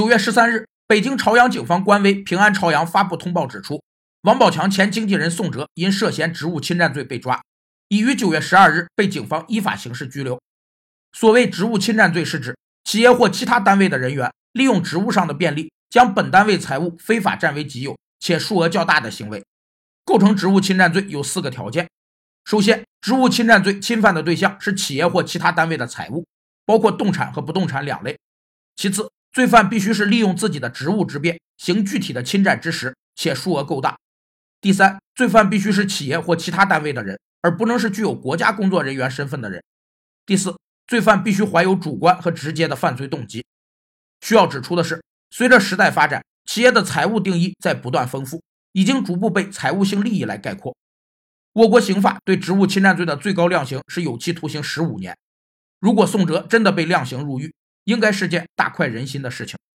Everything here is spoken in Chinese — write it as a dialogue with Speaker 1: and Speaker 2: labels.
Speaker 1: 九月十三日，北京朝阳警方官微“平安朝阳”发布通报指出，王宝强前经纪人宋哲因涉嫌职务侵占罪被抓，已于九月十二日被警方依法刑事拘留。所谓职务侵占罪，是指企业或其他单位的人员利用职务上的便利，将本单位财物非法占为己有且数额较大的行为。构成职务侵占罪有四个条件：首先，职务侵占罪侵犯的对象是企业或其他单位的财物，包括动产和不动产两类；其次，罪犯必须是利用自己的职务之便行具体的侵占之实，且数额够大；第三，罪犯必须是企业或其他单位的人，而不能是具有国家工作人员身份的人；第四。罪犯必须怀有主观和直接的犯罪动机。需要指出的是，随着时代发展，企业的财务定义在不断丰富，已经逐步被财务性利益来概括。我国刑法对职务侵占罪的最高量刑是有期徒刑十五年。如果宋哲真的被量刑入狱，应该是件大快人心的事情。